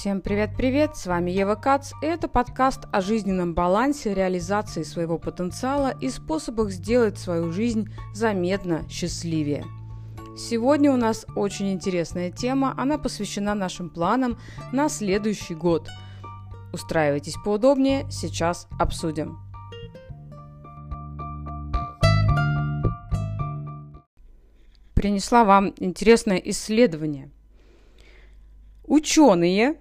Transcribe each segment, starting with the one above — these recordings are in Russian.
Всем привет-привет, с вами Ева Кац, и это подкаст о жизненном балансе, реализации своего потенциала и способах сделать свою жизнь заметно счастливее. Сегодня у нас очень интересная тема, она посвящена нашим планам на следующий год. Устраивайтесь поудобнее, сейчас обсудим. Принесла вам интересное исследование – Ученые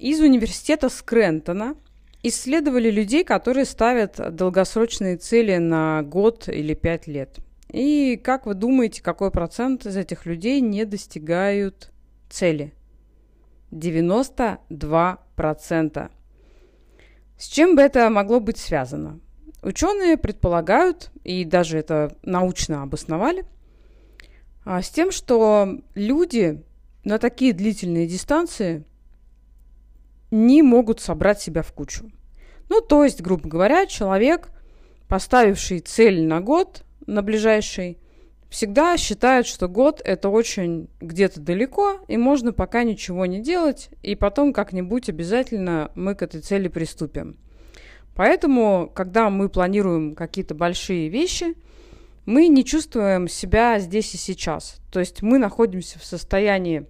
из университета Скрентона исследовали людей, которые ставят долгосрочные цели на год или пять лет. И как вы думаете, какой процент из этих людей не достигают цели? 92%. С чем бы это могло быть связано? Ученые предполагают, и даже это научно обосновали, а, с тем, что люди на такие длительные дистанции не могут собрать себя в кучу. Ну, то есть, грубо говоря, человек, поставивший цель на год, на ближайший, всегда считает, что год это очень где-то далеко, и можно пока ничего не делать, и потом как-нибудь обязательно мы к этой цели приступим. Поэтому, когда мы планируем какие-то большие вещи – мы не чувствуем себя здесь и сейчас. То есть мы находимся в состоянии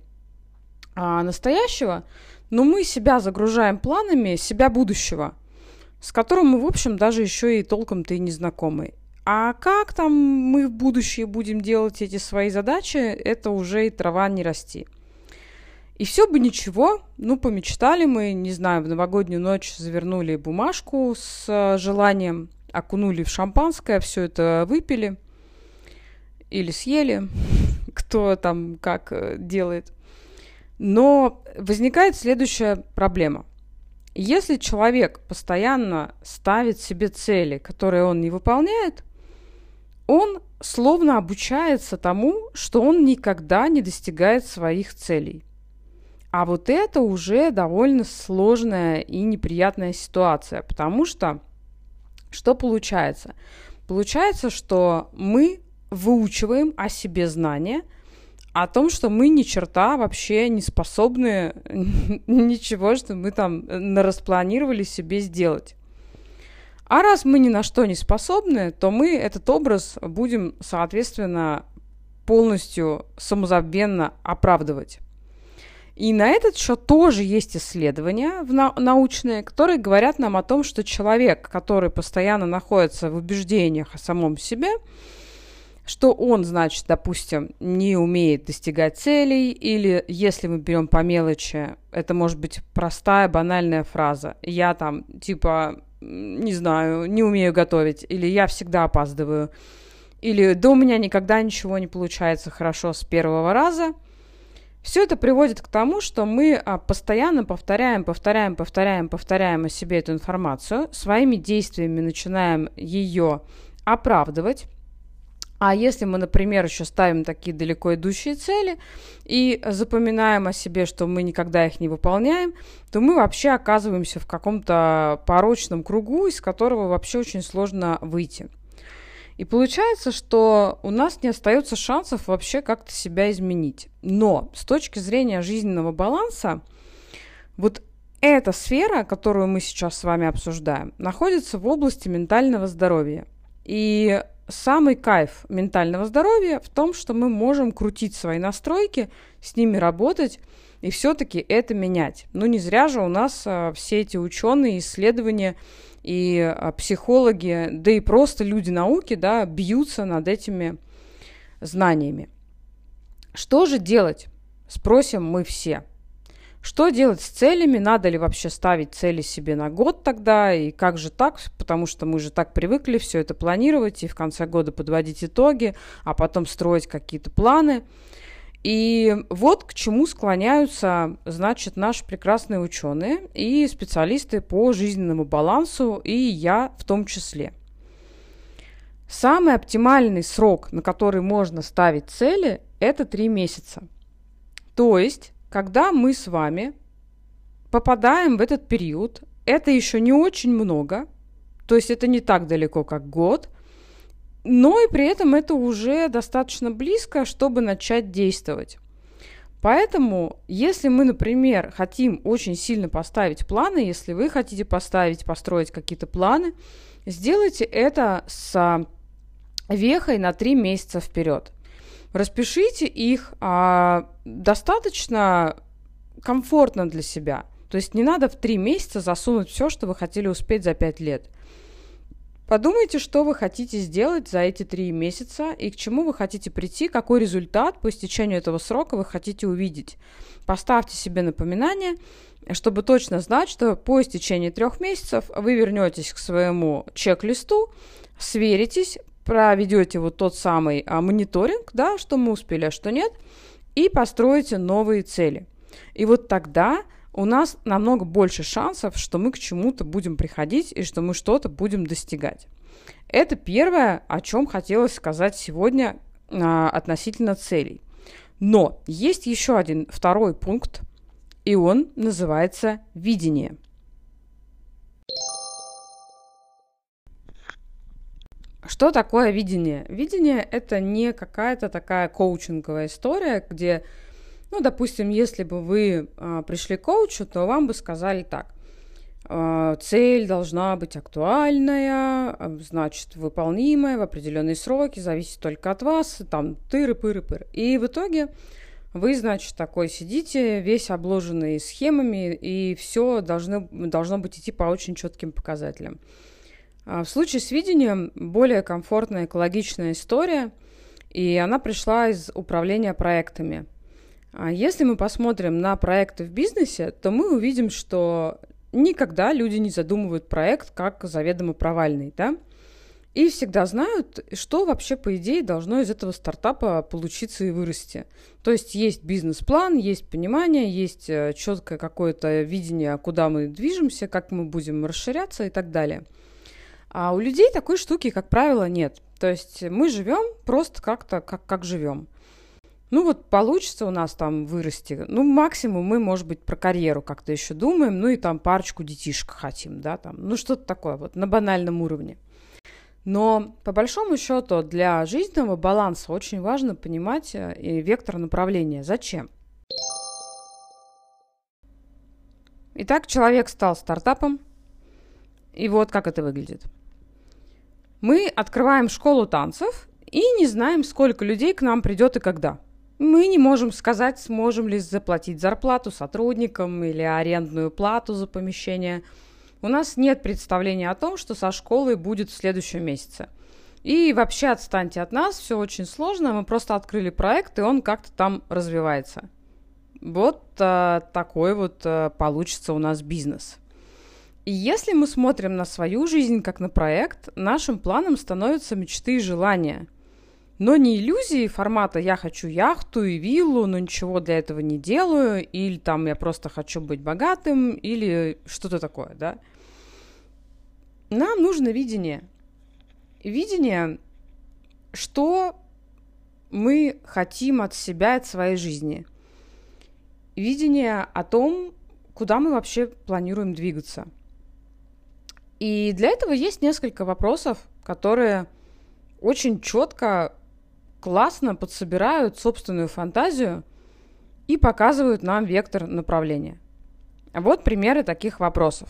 а, настоящего, но мы себя загружаем планами себя будущего, с которым мы, в общем, даже еще и толком-то и не знакомы. А как там мы в будущее будем делать эти свои задачи, это уже и трава не расти. И все бы ничего, ну, помечтали мы, не знаю, в новогоднюю ночь завернули бумажку с э, желанием, окунули в шампанское, все это выпили – или съели, кто там как э, делает. Но возникает следующая проблема. Если человек постоянно ставит себе цели, которые он не выполняет, он словно обучается тому, что он никогда не достигает своих целей. А вот это уже довольно сложная и неприятная ситуация, потому что что получается? Получается, что мы выучиваем о себе знания, о том, что мы ни черта вообще не способны ничего, что мы там нараспланировали себе сделать. А раз мы ни на что не способны, то мы этот образ будем, соответственно, полностью самозабвенно оправдывать. И на этот счет тоже есть исследования научные, которые говорят нам о том, что человек, который постоянно находится в убеждениях о самом себе, что он, значит, допустим, не умеет достигать целей, или если мы берем по мелочи, это может быть простая, банальная фраза. Я там, типа, не знаю, не умею готовить, или я всегда опаздываю, или да у меня никогда ничего не получается хорошо с первого раза. Все это приводит к тому, что мы а, постоянно повторяем, повторяем, повторяем, повторяем о себе эту информацию, своими действиями начинаем ее оправдывать, а если мы, например, еще ставим такие далеко идущие цели и запоминаем о себе, что мы никогда их не выполняем, то мы вообще оказываемся в каком-то порочном кругу, из которого вообще очень сложно выйти. И получается, что у нас не остается шансов вообще как-то себя изменить. Но с точки зрения жизненного баланса, вот эта сфера, которую мы сейчас с вами обсуждаем, находится в области ментального здоровья. И самый кайф ментального здоровья в том, что мы можем крутить свои настройки, с ними работать и все-таки это менять. Ну, не зря же у нас а, все эти ученые, исследования и а, психологи, да и просто люди науки, да, бьются над этими знаниями. Что же делать? Спросим мы все. Что делать с целями? Надо ли вообще ставить цели себе на год тогда? И как же так? Потому что мы же так привыкли все это планировать и в конце года подводить итоги, а потом строить какие-то планы. И вот к чему склоняются, значит, наши прекрасные ученые и специалисты по жизненному балансу, и я в том числе. Самый оптимальный срок, на который можно ставить цели, это три месяца. То есть когда мы с вами попадаем в этот период, это еще не очень много, то есть это не так далеко, как год, но и при этом это уже достаточно близко, чтобы начать действовать. Поэтому, если мы, например, хотим очень сильно поставить планы, если вы хотите поставить, построить какие-то планы, сделайте это с вехой на три месяца вперед. Распишите их а, достаточно комфортно для себя. То есть не надо в три месяца засунуть все, что вы хотели успеть за пять лет. Подумайте, что вы хотите сделать за эти три месяца и к чему вы хотите прийти, какой результат по истечению этого срока вы хотите увидеть. Поставьте себе напоминание, чтобы точно знать, что по истечении трех месяцев вы вернетесь к своему чек-листу, сверитесь, проведете вот тот самый а, мониторинг, да, что мы успели, а что нет, и построите новые цели. И вот тогда у нас намного больше шансов, что мы к чему-то будем приходить и что мы что-то будем достигать. Это первое, о чем хотелось сказать сегодня а, относительно целей. Но есть еще один второй пункт, и он называется видение. Что такое видение? Видение – это не какая-то такая коучинговая история, где ну, допустим, если бы вы а, пришли к коучу, то вам бы сказали так. А, цель должна быть актуальная, а, значит, выполнимая в определенные сроки, зависит только от вас, там, тыры-пыры-пыры. И в итоге вы, значит, такой сидите, весь обложенный схемами, и все должно, должно быть идти по очень четким показателям. А в случае с видением более комфортная, экологичная история, и она пришла из управления проектами – а если мы посмотрим на проекты в бизнесе, то мы увидим, что никогда люди не задумывают проект как заведомо провальный, да? И всегда знают, что вообще, по идее, должно из этого стартапа получиться и вырасти. То есть есть бизнес-план, есть понимание, есть э, четкое какое-то видение, куда мы движемся, как мы будем расширяться и так далее. А у людей такой штуки, как правило, нет. То есть мы живем просто как-то, как, как живем. Ну вот получится у нас там вырасти. Ну максимум мы, может быть, про карьеру как-то еще думаем, ну и там парочку детишек хотим, да, там, ну что-то такое вот на банальном уровне. Но по большому счету для жизненного баланса очень важно понимать э, и вектор направления. Зачем? Итак, человек стал стартапом, и вот как это выглядит. Мы открываем школу танцев и не знаем, сколько людей к нам придет и когда – мы не можем сказать, сможем ли заплатить зарплату сотрудникам или арендную плату за помещение. У нас нет представления о том, что со школой будет в следующем месяце. И вообще отстаньте от нас, все очень сложно, мы просто открыли проект, и он как-то там развивается. Вот а, такой вот а, получится у нас бизнес. Если мы смотрим на свою жизнь как на проект, нашим планом становятся мечты и желания – но не иллюзии формата «я хочу яхту и виллу, но ничего для этого не делаю», или там «я просто хочу быть богатым», или что-то такое, да. Нам нужно видение. Видение, что мы хотим от себя, от своей жизни. Видение о том, куда мы вообще планируем двигаться. И для этого есть несколько вопросов, которые очень четко классно подсобирают собственную фантазию и показывают нам вектор направления. Вот примеры таких вопросов.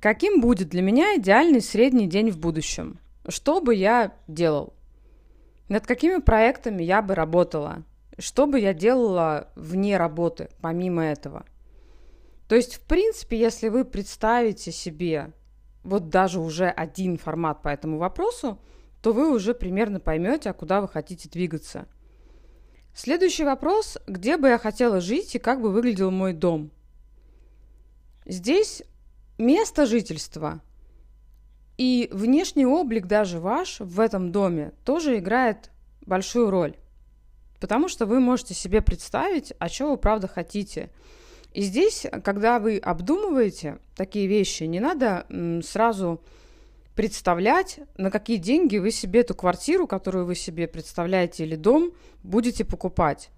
Каким будет для меня идеальный средний день в будущем? Что бы я делал? Над какими проектами я бы работала? Что бы я делала вне работы, помимо этого? То есть, в принципе, если вы представите себе вот даже уже один формат по этому вопросу, то вы уже примерно поймете, а куда вы хотите двигаться. Следующий вопрос. Где бы я хотела жить и как бы выглядел мой дом? Здесь место жительства и внешний облик даже ваш в этом доме тоже играет большую роль. Потому что вы можете себе представить, а что вы правда хотите. И здесь, когда вы обдумываете такие вещи, не надо сразу представлять, на какие деньги вы себе эту квартиру, которую вы себе представляете, или дом будете покупать.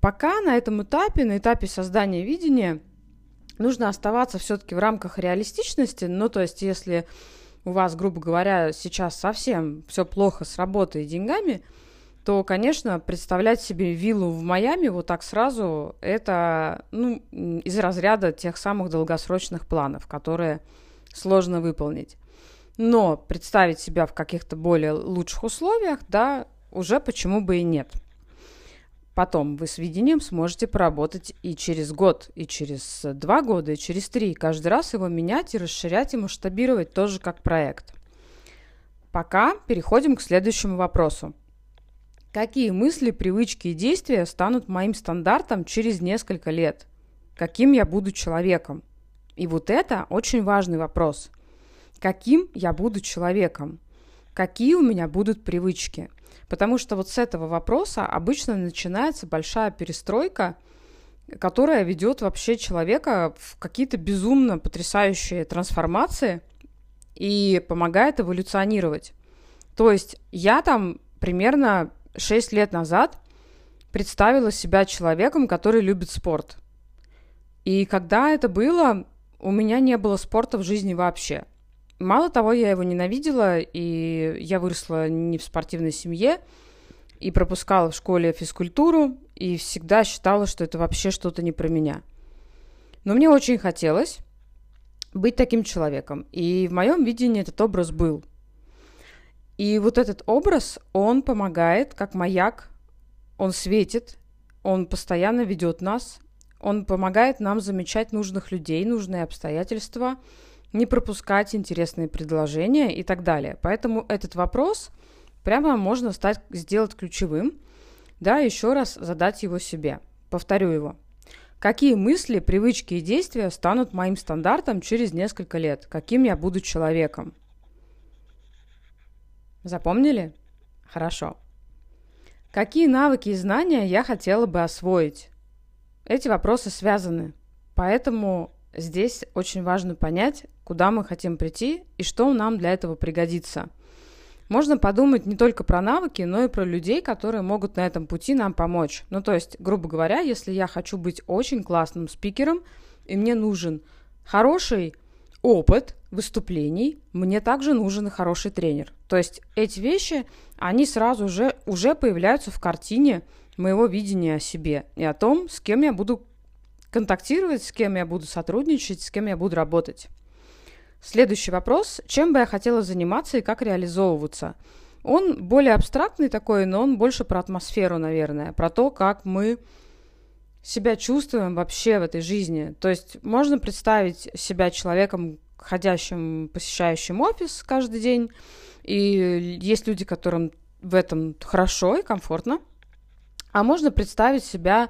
Пока на этом этапе, на этапе создания видения, нужно оставаться все-таки в рамках реалистичности. Ну, то есть, если у вас, грубо говоря, сейчас совсем все плохо с работой и деньгами, то, конечно, представлять себе виллу в Майами вот так сразу, это ну, из разряда тех самых долгосрочных планов, которые сложно выполнить. Но представить себя в каких-то более лучших условиях, да, уже почему бы и нет. Потом вы с видением сможете поработать и через год, и через два года, и через три. Каждый раз его менять и расширять и масштабировать тоже как проект. Пока переходим к следующему вопросу. Какие мысли, привычки и действия станут моим стандартом через несколько лет? Каким я буду человеком? И вот это очень важный вопрос. Каким я буду человеком? Какие у меня будут привычки? Потому что вот с этого вопроса обычно начинается большая перестройка, которая ведет вообще человека в какие-то безумно потрясающие трансформации и помогает эволюционировать. То есть я там примерно 6 лет назад представила себя человеком, который любит спорт. И когда это было, у меня не было спорта в жизни вообще. Мало того, я его ненавидела, и я выросла не в спортивной семье, и пропускала в школе физкультуру, и всегда считала, что это вообще что-то не про меня. Но мне очень хотелось быть таким человеком. И в моем видении этот образ был. И вот этот образ, он помогает, как маяк, он светит, он постоянно ведет нас, он помогает нам замечать нужных людей, нужные обстоятельства, не пропускать интересные предложения и так далее. Поэтому этот вопрос прямо можно стать, сделать ключевым, да, еще раз задать его себе. Повторю его. Какие мысли, привычки и действия станут моим стандартом через несколько лет? Каким я буду человеком? Запомнили? Хорошо. Какие навыки и знания я хотела бы освоить? Эти вопросы связаны, поэтому здесь очень важно понять, куда мы хотим прийти и что нам для этого пригодится. Можно подумать не только про навыки, но и про людей, которые могут на этом пути нам помочь. Ну, то есть, грубо говоря, если я хочу быть очень классным спикером, и мне нужен хороший опыт выступлений, мне также нужен хороший тренер. То есть эти вещи, они сразу же уже появляются в картине моего видения о себе и о том, с кем я буду контактировать, с кем я буду сотрудничать, с кем я буду работать. Следующий вопрос. Чем бы я хотела заниматься и как реализовываться? Он более абстрактный такой, но он больше про атмосферу, наверное, про то, как мы себя чувствуем вообще в этой жизни. То есть можно представить себя человеком, ходящим, посещающим офис каждый день, и есть люди, которым в этом хорошо и комфортно. А можно представить себя,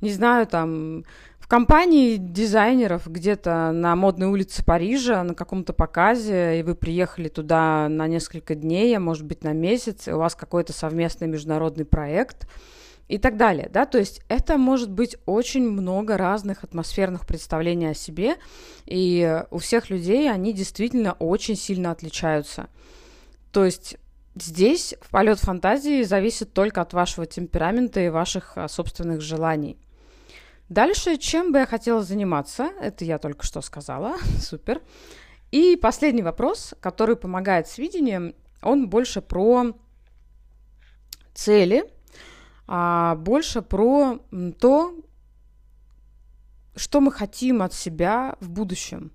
не знаю, там, в компании дизайнеров где-то на модной улице Парижа на каком-то показе, и вы приехали туда на несколько дней, а может быть на месяц, и у вас какой-то совместный международный проект – и так далее, да, то есть это может быть очень много разных атмосферных представлений о себе, и у всех людей они действительно очень сильно отличаются. То есть здесь полет фантазии зависит только от вашего темперамента и ваших а, собственных желаний. Дальше, чем бы я хотела заниматься, это я только что сказала, супер. И последний вопрос, который помогает с видением, он больше про цели, а больше про то, что мы хотим от себя в будущем.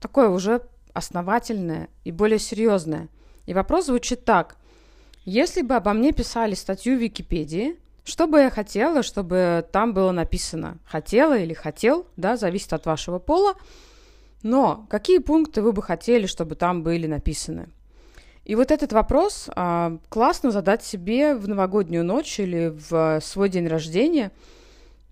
Такое уже основательное и более серьезное. И вопрос звучит так. Если бы обо мне писали статью в Википедии, что бы я хотела, чтобы там было написано? Хотела или хотел, да, зависит от вашего пола. Но какие пункты вы бы хотели, чтобы там были написаны? И вот этот вопрос а, классно задать себе в новогоднюю ночь или в свой день рождения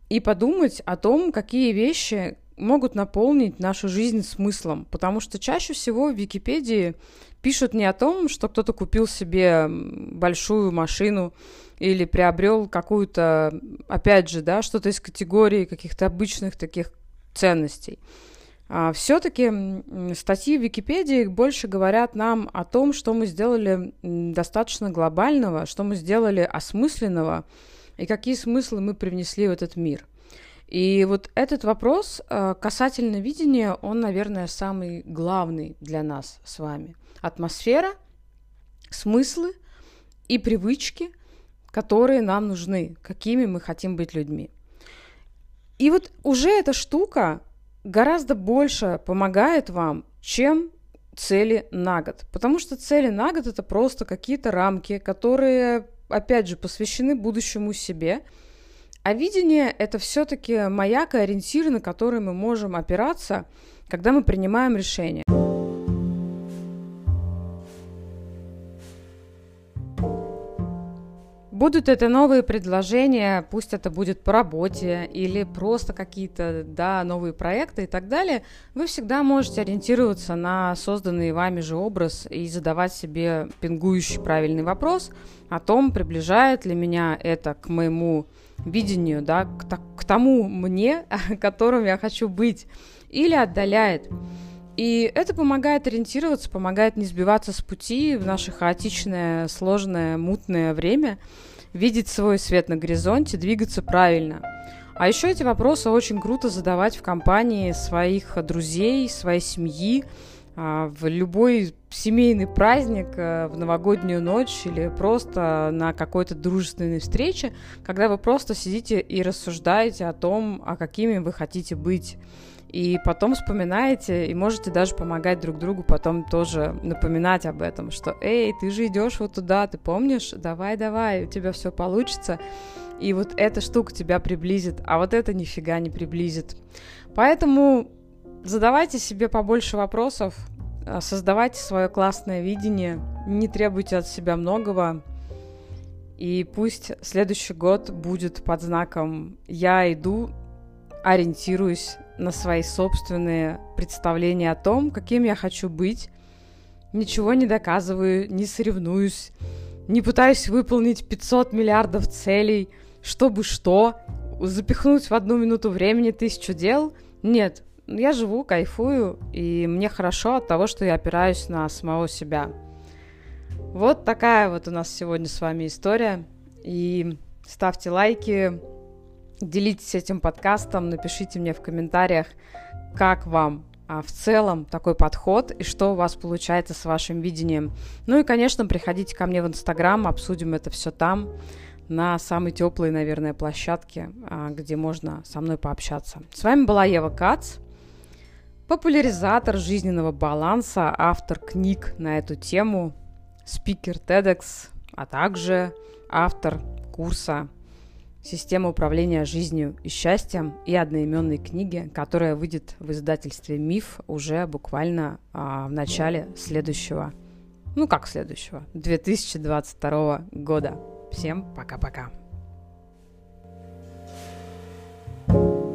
и подумать о том, какие вещи могут наполнить нашу жизнь смыслом. Потому что чаще всего в Википедии пишут не о том, что кто-то купил себе большую машину или приобрел какую-то, опять же, да, что-то из категории каких-то обычных таких ценностей. А, Все-таки статьи в Википедии больше говорят нам о том, что мы сделали достаточно глобального, что мы сделали осмысленного и какие смыслы мы привнесли в этот мир. И вот этот вопрос а, касательно видения, он, наверное, самый главный для нас с вами. Атмосфера, смыслы и привычки, которые нам нужны, какими мы хотим быть людьми. И вот уже эта штука гораздо больше помогает вам, чем цели на год. Потому что цели на год это просто какие-то рамки, которые, опять же, посвящены будущему себе. А видение это все-таки маяк и ориентир, на который мы можем опираться, когда мы принимаем решение. Будут это новые предложения, пусть это будет по работе или просто какие-то, да, новые проекты и так далее, вы всегда можете ориентироваться на созданный вами же образ и задавать себе пингующий правильный вопрос о том, приближает ли меня это к моему видению, да, к, к тому мне, которым я хочу быть, или отдаляет. И это помогает ориентироваться, помогает не сбиваться с пути в наше хаотичное, сложное, мутное время, видеть свой свет на горизонте, двигаться правильно. А еще эти вопросы очень круто задавать в компании своих друзей, своей семьи, а, в любой семейный праздник, э, в новогоднюю ночь или просто на какой-то дружественной встрече, когда вы просто сидите и рассуждаете о том, а какими вы хотите быть и потом вспоминаете, и можете даже помогать друг другу потом тоже напоминать об этом, что «Эй, ты же идешь вот туда, ты помнишь? Давай, давай, у тебя все получится». И вот эта штука тебя приблизит, а вот это нифига не приблизит. Поэтому задавайте себе побольше вопросов, а, создавайте свое классное видение, не требуйте от себя многого, и пусть следующий год будет под знаком «Я иду, ориентируюсь на свои собственные представления о том, каким я хочу быть. Ничего не доказываю, не соревнуюсь, не пытаюсь выполнить 500 миллиардов целей, чтобы что, запихнуть в одну минуту времени тысячу дел. Нет, я живу, кайфую, и мне хорошо от того, что я опираюсь на самого себя. Вот такая вот у нас сегодня с вами история. И ставьте лайки, Делитесь этим подкастом, напишите мне в комментариях, как вам а в целом такой подход и что у вас получается с вашим видением. Ну и, конечно, приходите ко мне в Инстаграм, обсудим это все там, на самой теплой, наверное, площадке, а, где можно со мной пообщаться. С вами была Ева Кац, популяризатор жизненного баланса, автор книг на эту тему, спикер TEDx, а также автор курса Система управления жизнью и счастьем и одноименной книги, которая выйдет в издательстве «Миф» уже буквально а, в начале следующего, ну как следующего, 2022 года. Всем пока-пока. thank you